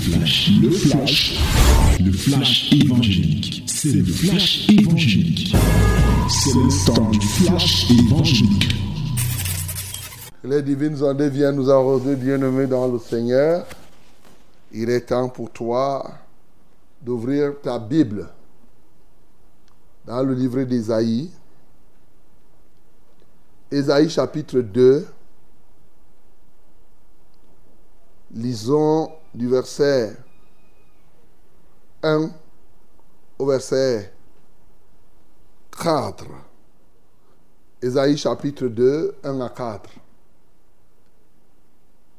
flash, le flash, le flash évangélique. C'est le flash évangélique. C'est le temps du flash évangélique. Les divines ondes viennent nous arroser, bien-aimés dans le Seigneur. Il est temps pour toi d'ouvrir ta Bible dans le livre d'Ésaïe. Ésaïe chapitre 2. Lisons du verset 1 au verset 4. Ésaïe chapitre 2, 1 à 4.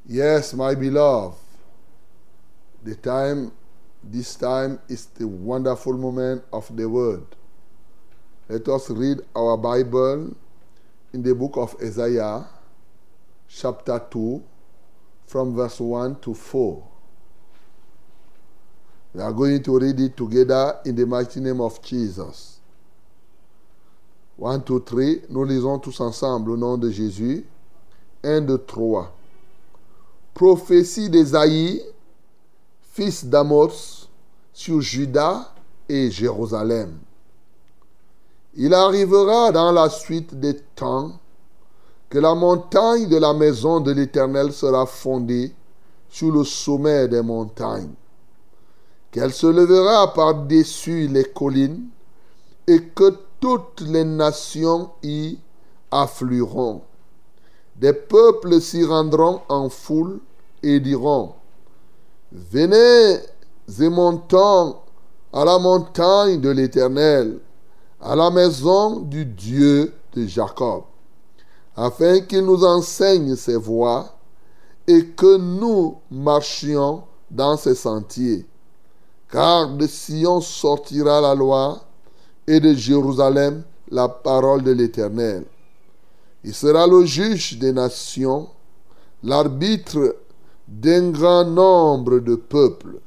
Yes, my beloved, the time, this time is the wonderful moment of the word. Let us read our Bible in the book of Isaiah, chapter 2, from verse 1 to 4. We are going to read it together in the mighty name of Jesus. 1, 2, 3. Nous lisons tous ensemble au nom de Jésus. 1, 2, 3. Prophétie d'Ésaïe, fils d'Amos, sur Juda et Jérusalem. Il arrivera dans la suite des temps que la montagne de la maison de l'Éternel sera fondée sur le sommet des montagnes, qu'elle se levera par-dessus les collines et que toutes les nations y afflueront. Des peuples s'y rendront en foule et diront, Venez et montons à la montagne de l'Éternel, à la maison du Dieu de Jacob afin qu'il nous enseigne ses voies et que nous marchions dans ses sentiers. Car de Sion sortira la loi et de Jérusalem la parole de l'Éternel. Il sera le juge des nations, l'arbitre d'un grand nombre de peuples.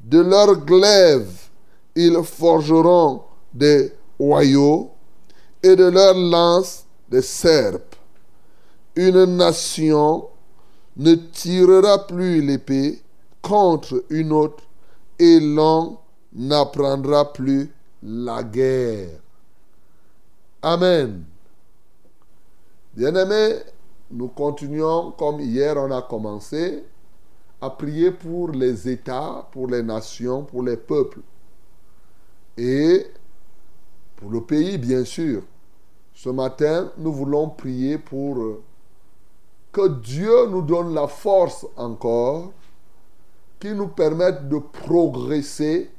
De leurs glaives, ils forgeront des royaux et de leurs lances des serpes. Une nation ne tirera plus l'épée contre une autre et l'on n'apprendra plus la guerre. Amen. Bien-aimés, nous continuons comme hier on a commencé à prier pour les États, pour les nations, pour les peuples et pour le pays, bien sûr. Ce matin, nous voulons prier pour que Dieu nous donne la force encore qui nous permette de progresser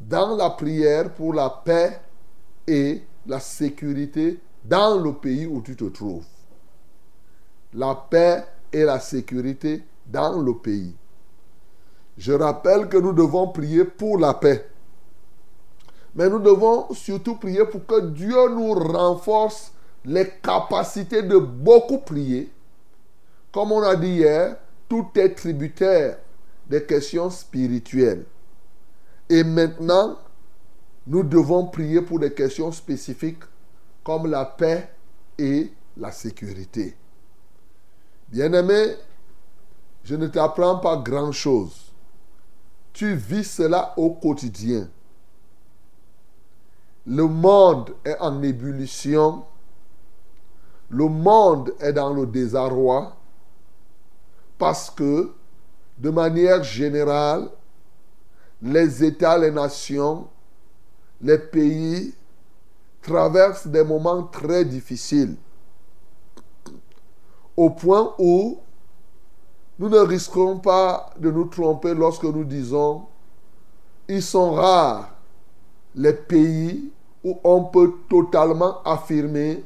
dans la prière pour la paix et la sécurité dans le pays où tu te trouves. La paix et la sécurité dans le pays. Je rappelle que nous devons prier pour la paix. Mais nous devons surtout prier pour que Dieu nous renforce les capacités de beaucoup prier. Comme on a dit hier, tout est tributaire des questions spirituelles. Et maintenant, nous devons prier pour des questions spécifiques comme la paix et la sécurité. Bien-aimé, je ne t'apprends pas grand-chose. Tu vis cela au quotidien. Le monde est en ébullition. Le monde est dans le désarroi parce que, de manière générale, les États, les nations, les pays traversent des moments très difficiles. Au point où nous ne risquons pas de nous tromper lorsque nous disons, ils sont rares les pays où on peut totalement affirmer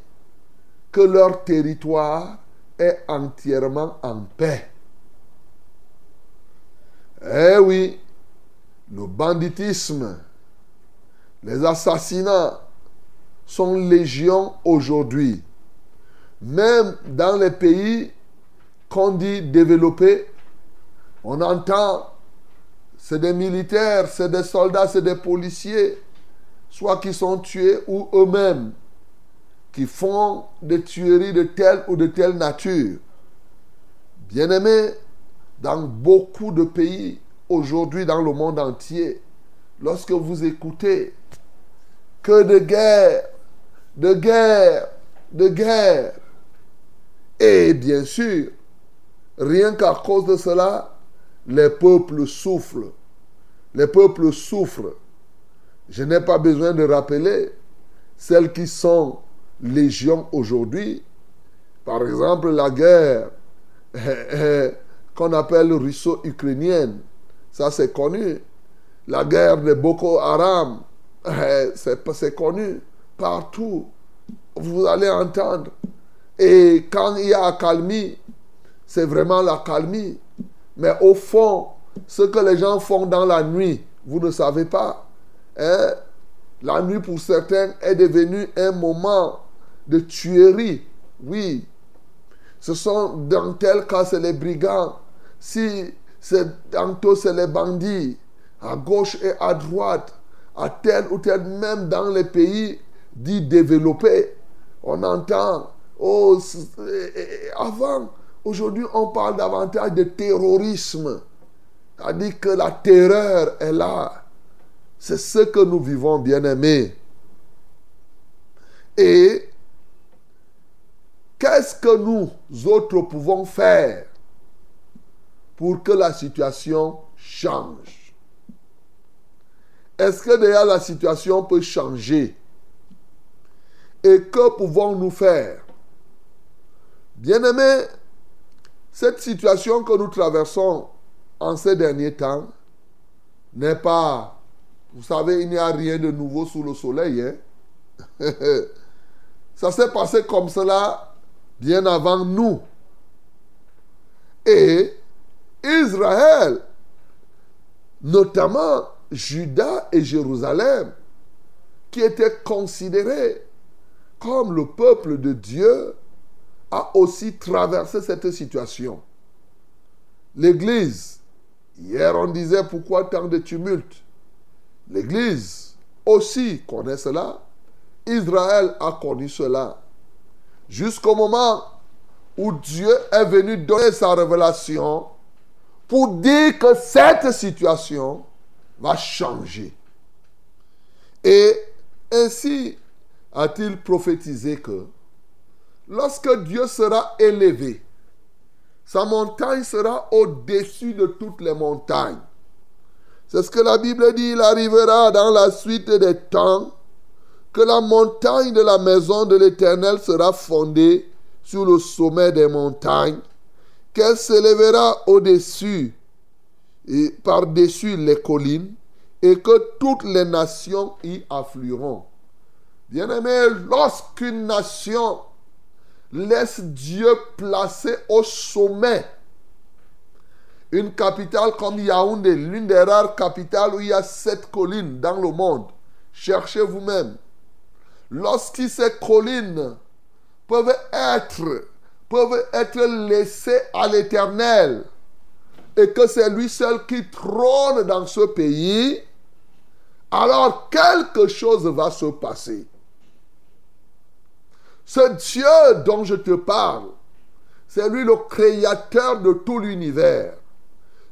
que leur territoire est entièrement en paix. Eh oui, le banditisme, les assassinats sont légion aujourd'hui. Même dans les pays qu'on dit développés, on entend, c'est des militaires, c'est des soldats, c'est des policiers soit qui sont tués ou eux-mêmes qui font des tueries de telle ou de telle nature. Bien-aimés, dans beaucoup de pays aujourd'hui dans le monde entier, lorsque vous écoutez que de guerre, de guerre, de guerre. Et bien sûr, rien qu'à cause de cela, les peuples souffrent. Les peuples souffrent. Je n'ai pas besoin de rappeler celles qui sont légions aujourd'hui. Par exemple, la guerre qu'on appelle russo-ukrainienne. Ça, c'est connu. La guerre de Boko Haram, c'est connu partout. Vous allez entendre. Et quand il y a accalmie, c'est vraiment la calmie. Mais au fond, ce que les gens font dans la nuit, vous ne savez pas. Hein? La nuit, pour certains, est devenue un moment de tuerie. Oui. Ce sont dans tel cas, c'est les brigands. Si tantôt, c'est les bandits. À gauche et à droite. À tel ou tel, même dans les pays dits développés. On entend, oh, avant, aujourd'hui, on parle davantage de terrorisme. C'est-à-dire que la terreur est là. C'est ce que nous vivons, bien-aimés. Et qu'est-ce que nous autres pouvons faire? Pour que la situation change Est-ce que déjà la situation peut changer? Et que pouvons-nous faire? Bien-aimés, cette situation que nous traversons en ces derniers temps n'est pas, vous savez, il n'y a rien de nouveau sous le soleil. Hein? Ça s'est passé comme cela bien avant nous. Et Israël, notamment Juda et Jérusalem, qui étaient considérés comme le peuple de Dieu, a aussi traversé cette situation. L'Église Hier, on disait pourquoi tant de tumulte. L'Église aussi connaît cela. Israël a connu cela. Jusqu'au moment où Dieu est venu donner sa révélation pour dire que cette situation va changer. Et ainsi a-t-il prophétisé que lorsque Dieu sera élevé, sa montagne sera au-dessus de toutes les montagnes. C'est ce que la Bible dit. Il arrivera dans la suite des temps que la montagne de la maison de l'Éternel sera fondée sur le sommet des montagnes, qu'elle s'élèvera au-dessus et par-dessus les collines, et que toutes les nations y afflueront. Bien-aimé, lorsqu'une nation laisse Dieu placer au sommet une capitale comme Yaoundé, l'une des rares capitales où il y a sept collines dans le monde. Cherchez vous-même. Lorsque ces collines peuvent être, peuvent être laissées à l'éternel et que c'est lui seul qui trône dans ce pays, alors quelque chose va se passer. Ce Dieu dont je te parle, c'est lui le créateur de tout l'univers.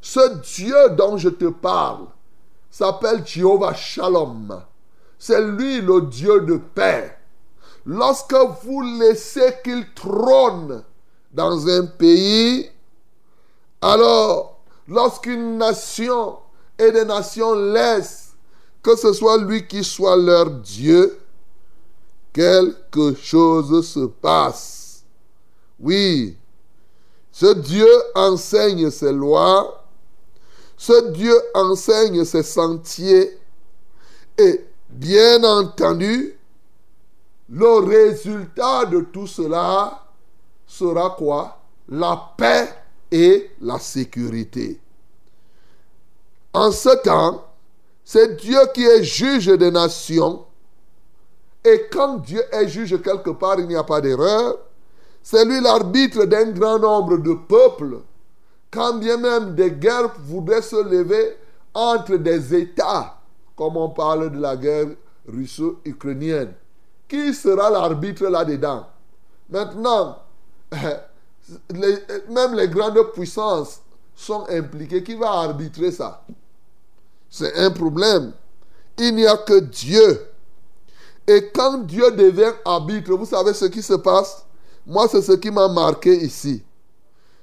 Ce Dieu dont je te parle s'appelle Jéhovah Shalom. C'est lui le Dieu de paix. Lorsque vous laissez qu'il trône dans un pays, alors lorsqu'une nation et des nations laissent que ce soit lui qui soit leur Dieu, quelque chose se passe. Oui, ce Dieu enseigne ses lois, ce Dieu enseigne ses sentiers, et bien entendu, le résultat de tout cela sera quoi? La paix et la sécurité. En ce temps, c'est Dieu qui est juge des nations et quand Dieu est juge quelque part, il n'y a pas d'erreur. C'est lui l'arbitre d'un grand nombre de peuples. Quand bien même des guerres voudraient se lever entre des États, comme on parle de la guerre russo-ukrainienne, qui sera l'arbitre là-dedans? Maintenant, même les grandes puissances sont impliqués, qui va arbitrer ça? C'est un problème. Il n'y a que Dieu. Et quand Dieu devient arbitre, vous savez ce qui se passe? Moi, c'est ce qui m'a marqué ici.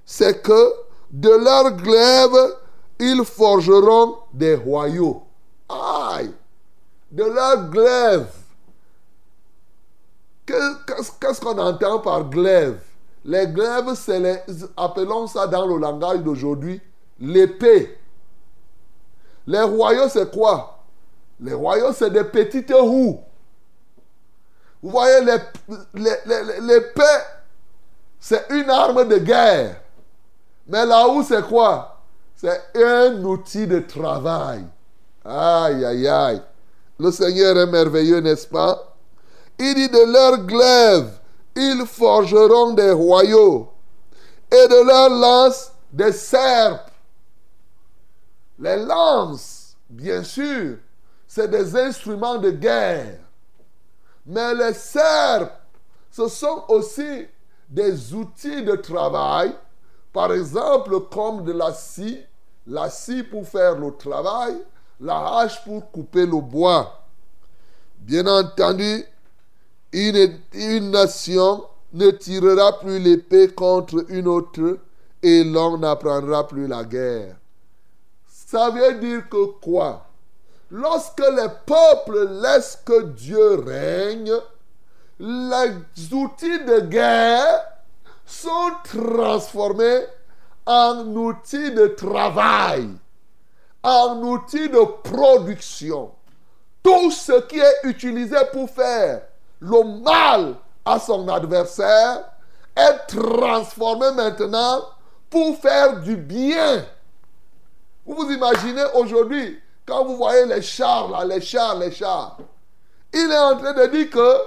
C'est que de leur glaive, ils forgeront des royaux. Aïe De leur glaive. Qu'est-ce qu'on entend par glaive? Les glaives, c'est les, appelons ça dans le langage d'aujourd'hui, l'épée. Les royaux, c'est quoi? Les royaux, c'est des petites roues. Vous voyez, l'épée, c'est une arme de guerre. Mais la houe, c'est quoi? C'est un outil de travail. Aïe, aïe, aïe. Le Seigneur est merveilleux, n'est-ce pas? Il dit de leur glaive, ils forgeront des royaux et de leur lance des serpes. Les lances, bien sûr, c'est des instruments de guerre. Mais les serpes, ce sont aussi des outils de travail, par exemple comme de la scie, la scie pour faire le travail, la hache pour couper le bois. Bien entendu, une, une nation ne tirera plus l'épée contre une autre et l'on n'apprendra plus la guerre. Ça veut dire que quoi? Lorsque les peuples laissent que Dieu règne, les outils de guerre sont transformés en outils de travail en outil de production. Tout ce qui est utilisé pour faire le mal à son adversaire est transformé maintenant pour faire du bien. Vous vous imaginez aujourd'hui, quand vous voyez les chars, là, les chars, les chars, il est en train de dire que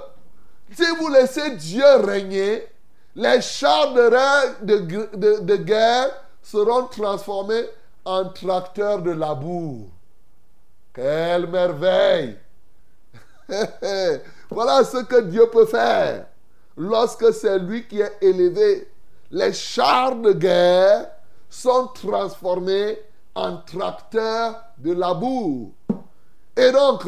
si vous laissez Dieu régner, les chars de, de, de guerre seront transformés un tracteur de labour. Quelle merveille! voilà ce que Dieu peut faire lorsque c'est lui qui est élevé. Les chars de guerre sont transformés en tracteurs de labour. Et donc,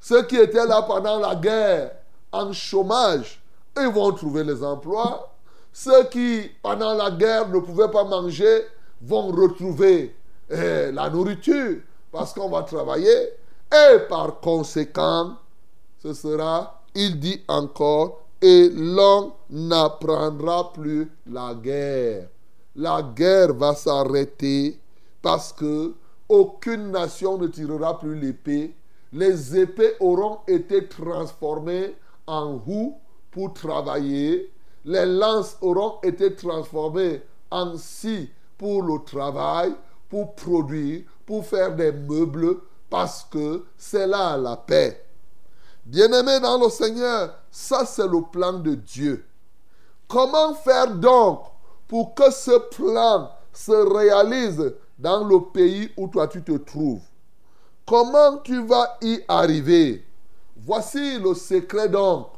ceux qui étaient là pendant la guerre en chômage, ils vont trouver les emplois. Ceux qui, pendant la guerre, ne pouvaient pas manger, vont retrouver eh, la nourriture parce qu'on va travailler. Et par conséquent, ce sera, il dit encore, et l'on n'apprendra plus la guerre. La guerre va s'arrêter parce que aucune nation ne tirera plus l'épée. Les épées auront été transformées en roues pour travailler. Les lances auront été transformées en scie pour le travail, pour produire, pour faire des meubles, parce que c'est là la paix. Bien-aimé dans le Seigneur, ça c'est le plan de Dieu. Comment faire donc pour que ce plan se réalise dans le pays où toi tu te trouves? Comment tu vas y arriver? Voici le secret donc,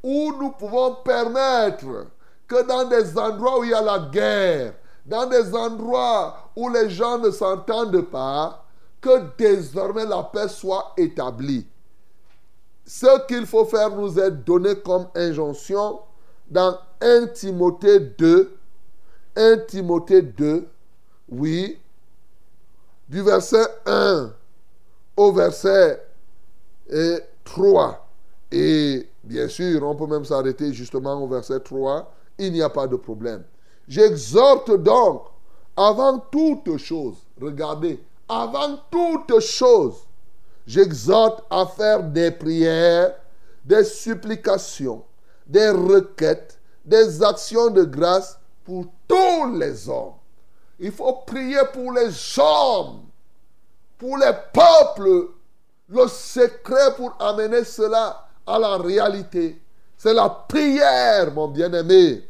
où nous pouvons permettre que dans des endroits où il y a la guerre, dans des endroits où les gens ne s'entendent pas, que désormais la paix soit établie. Ce qu'il faut faire nous est donné comme injonction dans 1 Timothée 2, 1 Timothée 2, oui, du verset 1 au verset 3. Et bien sûr, on peut même s'arrêter justement au verset 3. Il n'y a pas de problème. J'exhorte donc, avant toute chose, regardez, avant toute chose, j'exhorte à faire des prières, des supplications, des requêtes, des actions de grâce pour tous les hommes. Il faut prier pour les hommes, pour les peuples. Le secret pour amener cela à la réalité, c'est la prière, mon bien-aimé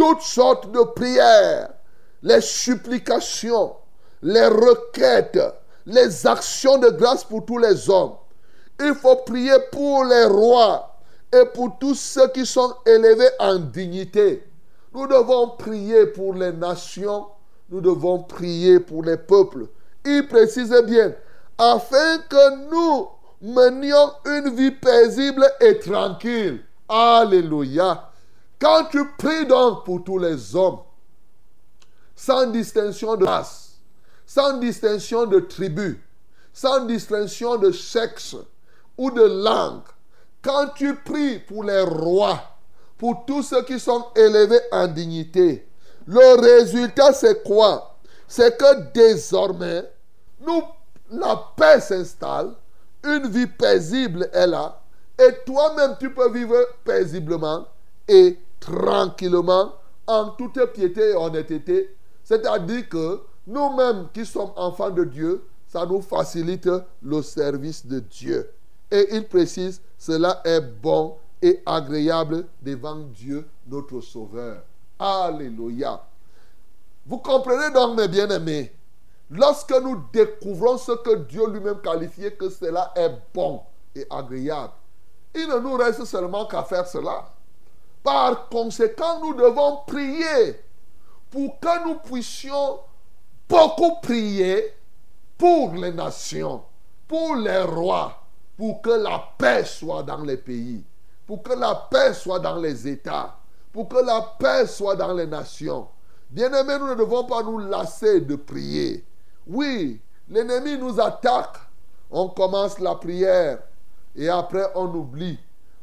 toutes sortes de prières, les supplications, les requêtes, les actions de grâce pour tous les hommes. Il faut prier pour les rois et pour tous ceux qui sont élevés en dignité. Nous devons prier pour les nations. nous devons prier pour les peuples. Il précise bien, afin que nous menions une vie paisible et tranquille. Alléluia. Quand tu pries donc pour tous les hommes, sans distinction de race, sans distinction de tribu, sans distinction de sexe ou de langue, quand tu pries pour les rois, pour tous ceux qui sont élevés en dignité, le résultat c'est quoi? C'est que désormais, la paix s'installe, une vie paisible est là, et toi-même tu peux vivre paisiblement et tranquillement en toute piété et honnêteté. C'est-à-dire que nous-mêmes qui sommes enfants de Dieu, ça nous facilite le service de Dieu. Et il précise, cela est bon et agréable devant Dieu, notre Sauveur. Alléluia. Vous comprenez donc, mes bien-aimés, lorsque nous découvrons ce que Dieu lui-même qualifiait que cela est bon et agréable, il ne nous reste seulement qu'à faire cela. Par conséquent, nous devons prier pour que nous puissions beaucoup prier pour les nations, pour les rois, pour que la paix soit dans les pays, pour que la paix soit dans les États, pour que la paix soit dans les nations. Bien-aimés, nous ne devons pas nous lasser de prier. Oui, l'ennemi nous attaque. On commence la prière et après on oublie.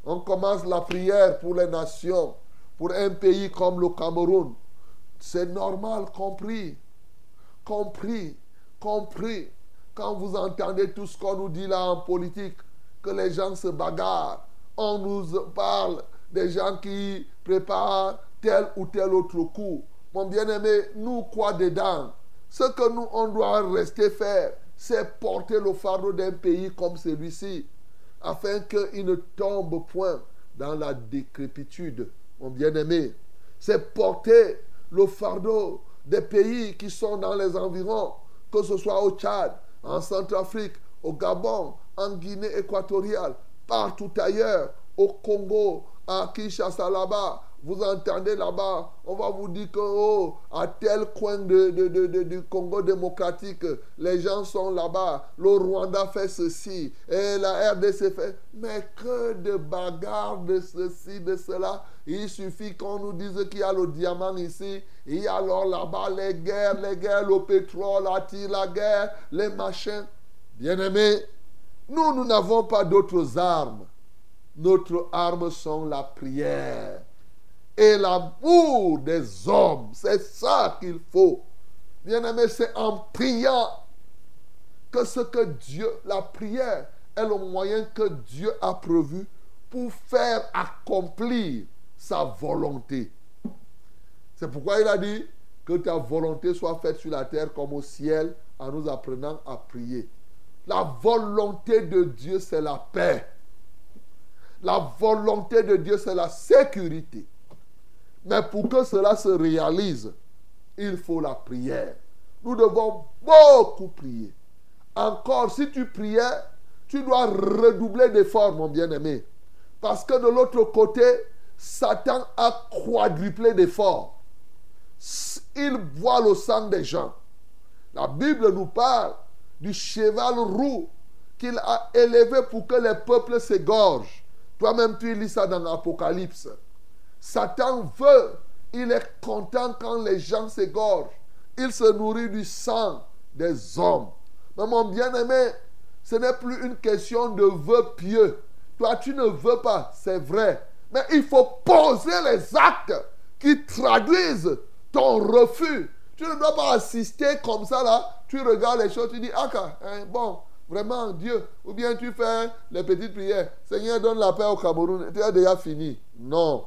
On commence la prière pour les nations, pour un pays comme le Cameroun. C'est normal, compris. Compris, compris. Quand vous entendez tout ce qu'on nous dit là en politique, que les gens se bagarrent, on nous parle des gens qui préparent tel ou tel autre coup. Mon bien-aimé, nous quoi dedans? Ce que nous, on doit rester faire, c'est porter le fardeau d'un pays comme celui-ci, afin qu'il ne tombe point dans la décrépitude, mon bien-aimé. C'est porter le fardeau des pays qui sont dans les environs, que ce soit au Tchad, en Centrafrique, au Gabon, en Guinée équatoriale, partout ailleurs, au Congo, à Kinshasa là-bas, vous entendez là-bas, on va vous dire que oh, à tel coin de, du Congo démocratique, les gens sont là-bas, le Rwanda fait ceci, et la RDC fait. Mais que de bagarres de ceci, de cela. Il suffit qu'on nous dise qu'il y a le diamant ici, a alors là-bas les guerres, les guerres, le pétrole, la la guerre, les machins. Bien-aimés, nous, nous n'avons pas d'autres armes. Notre arme sont la prière et l'amour des hommes. C'est ça qu'il faut. Bien-aimé, c'est en priant que ce que Dieu, la prière, est le moyen que Dieu a prévu pour faire accomplir sa volonté. C'est pourquoi il a dit que ta volonté soit faite sur la terre comme au ciel en nous apprenant à prier. La volonté de Dieu, c'est la paix. La volonté de Dieu, c'est la sécurité. Mais pour que cela se réalise, il faut la prière. Nous devons beaucoup prier. Encore, si tu priais, tu dois redoubler d'efforts, mon bien-aimé. Parce que de l'autre côté, Satan a quadruplé d'efforts. Il voit le sang des gens. La Bible nous parle du cheval roux qu'il a élevé pour que les peuples s'égorgent. Toi-même, tu lis ça dans l'Apocalypse. Satan veut, il est content quand les gens s'égorgent. Il se nourrit du sang des hommes. Mais mon bien-aimé, ce n'est plus une question de vœux pieux. Toi, tu ne veux pas, c'est vrai. Mais il faut poser les actes qui traduisent ton refus. Tu ne dois pas assister comme ça là. Tu regardes les choses, tu dis, ah, hein, bon, vraiment, Dieu. Ou bien tu fais les petites prières. Seigneur, donne la paix au Cameroun. Tu as déjà fini. Non.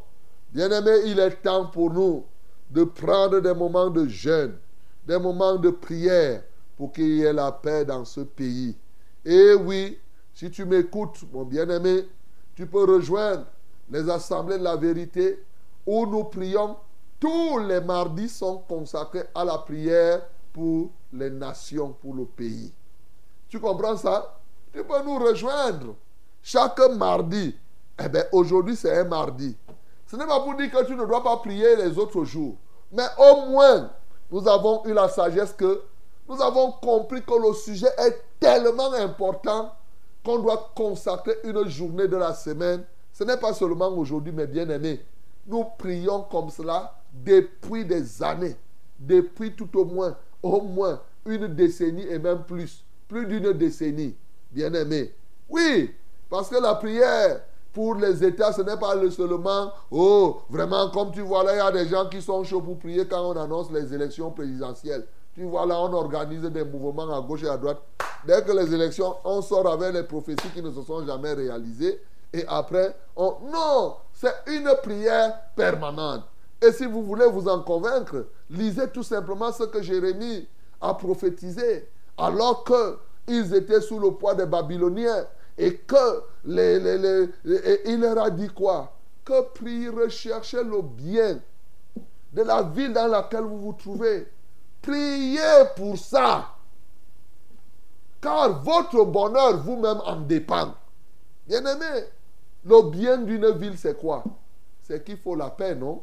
Bien-aimé, il est temps pour nous de prendre des moments de jeûne, des moments de prière pour qu'il y ait la paix dans ce pays. Et oui, si tu m'écoutes, mon bien-aimé, tu peux rejoindre les assemblées de la vérité où nous prions. Tous les mardis sont consacrés à la prière pour les nations, pour le pays. Tu comprends ça? Tu peux nous rejoindre chaque mardi. Eh bien, aujourd'hui, c'est un mardi. Ce n'est pas pour dire que tu ne dois pas prier les autres jours. Mais au moins, nous avons eu la sagesse que nous avons compris que le sujet est tellement important qu'on doit consacrer une journée de la semaine. Ce n'est pas seulement aujourd'hui, mais bien aimé. Nous prions comme cela depuis des années, depuis tout au moins, au moins une décennie et même plus, plus d'une décennie, bien aimé. Oui, parce que la prière pour les États, ce n'est pas seulement, oh, vraiment, comme tu vois là, il y a des gens qui sont chauds pour prier quand on annonce les élections présidentielles. Tu vois là, on organise des mouvements à gauche et à droite. Dès que les élections, on sort avec les prophéties qui ne se sont jamais réalisées. Et après, on... Non, c'est une prière permanente. Et si vous voulez vous en convaincre, lisez tout simplement ce que Jérémie a prophétisé. Alors qu'ils étaient sous le poids des Babyloniens et que il leur a dit quoi? Que priez, recherchez le bien de la ville dans laquelle vous vous trouvez. Priez pour ça. Car votre bonheur vous-même en dépend. Bien-aimé, le bien d'une ville, c'est quoi? C'est qu'il faut la paix, non?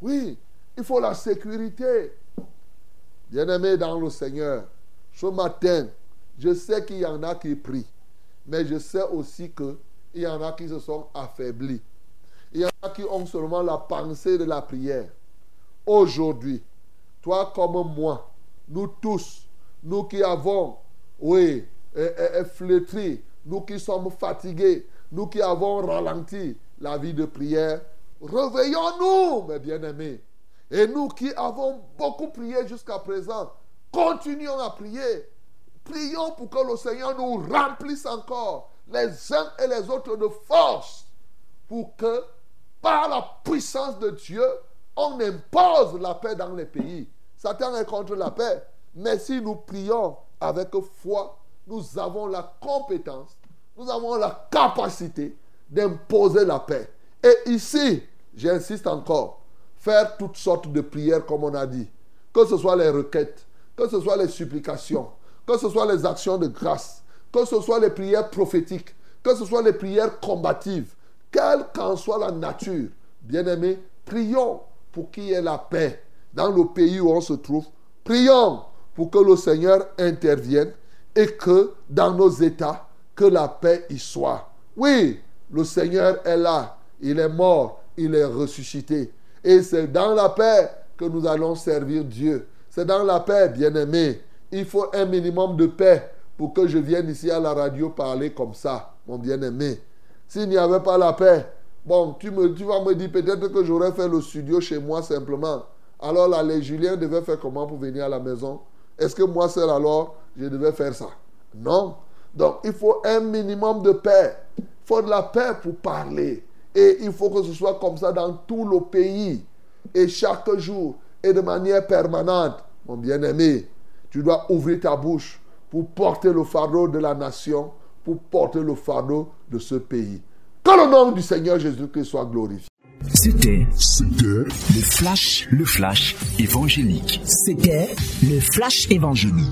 Oui, il faut la sécurité. Bien-aimé dans le Seigneur, ce matin, je sais qu'il y en a qui prient. Mais je sais aussi qu'il y en a qui se sont affaiblis. Il y en a qui ont seulement la pensée de la prière. Aujourd'hui, toi comme moi, nous tous, nous qui avons, oui, flétri, nous qui sommes fatigués, nous qui avons ralenti la vie de prière, réveillons-nous, mes bien-aimés. Et nous qui avons beaucoup prié jusqu'à présent, continuons à prier. Prions pour que le Seigneur nous remplisse encore les uns et les autres de force pour que par la puissance de Dieu, on impose la paix dans les pays. Satan est contre la paix. Mais si nous prions avec foi, nous avons la compétence, nous avons la capacité d'imposer la paix. Et ici, j'insiste encore, faire toutes sortes de prières comme on a dit. Que ce soit les requêtes, que ce soit les supplications, que ce soit les actions de grâce, que ce soit les prières prophétiques, que ce soit les prières combatives, quelle qu'en soit la nature, bien-aimés, prions pour qu'il y ait la paix dans le pays où on se trouve. Prions pour que le Seigneur intervienne et que dans nos États, que la paix y soit. Oui, le Seigneur est là, il est mort, il est ressuscité. Et c'est dans la paix que nous allons servir Dieu. C'est dans la paix, bien-aimés, il faut un minimum de paix pour que je vienne ici à la radio parler comme ça, mon bien-aimé. S'il n'y avait pas la paix, bon, tu, me, tu vas me dire peut-être que j'aurais fait le studio chez moi simplement. Alors là, les Julien devaient faire comment pour venir à la maison? Est-ce que moi seul alors, je devais faire ça? Non. Donc, il faut un minimum de paix. Il faut de la paix pour parler. Et il faut que ce soit comme ça dans tout le pays. Et chaque jour, et de manière permanente, mon bien-aimé. Tu dois ouvrir ta bouche pour porter le fardeau de la nation, pour porter le fardeau de ce pays. Que le nom du Seigneur Jésus-Christ soit glorifié. C'était le flash, le flash évangélique. C'était le flash évangélique.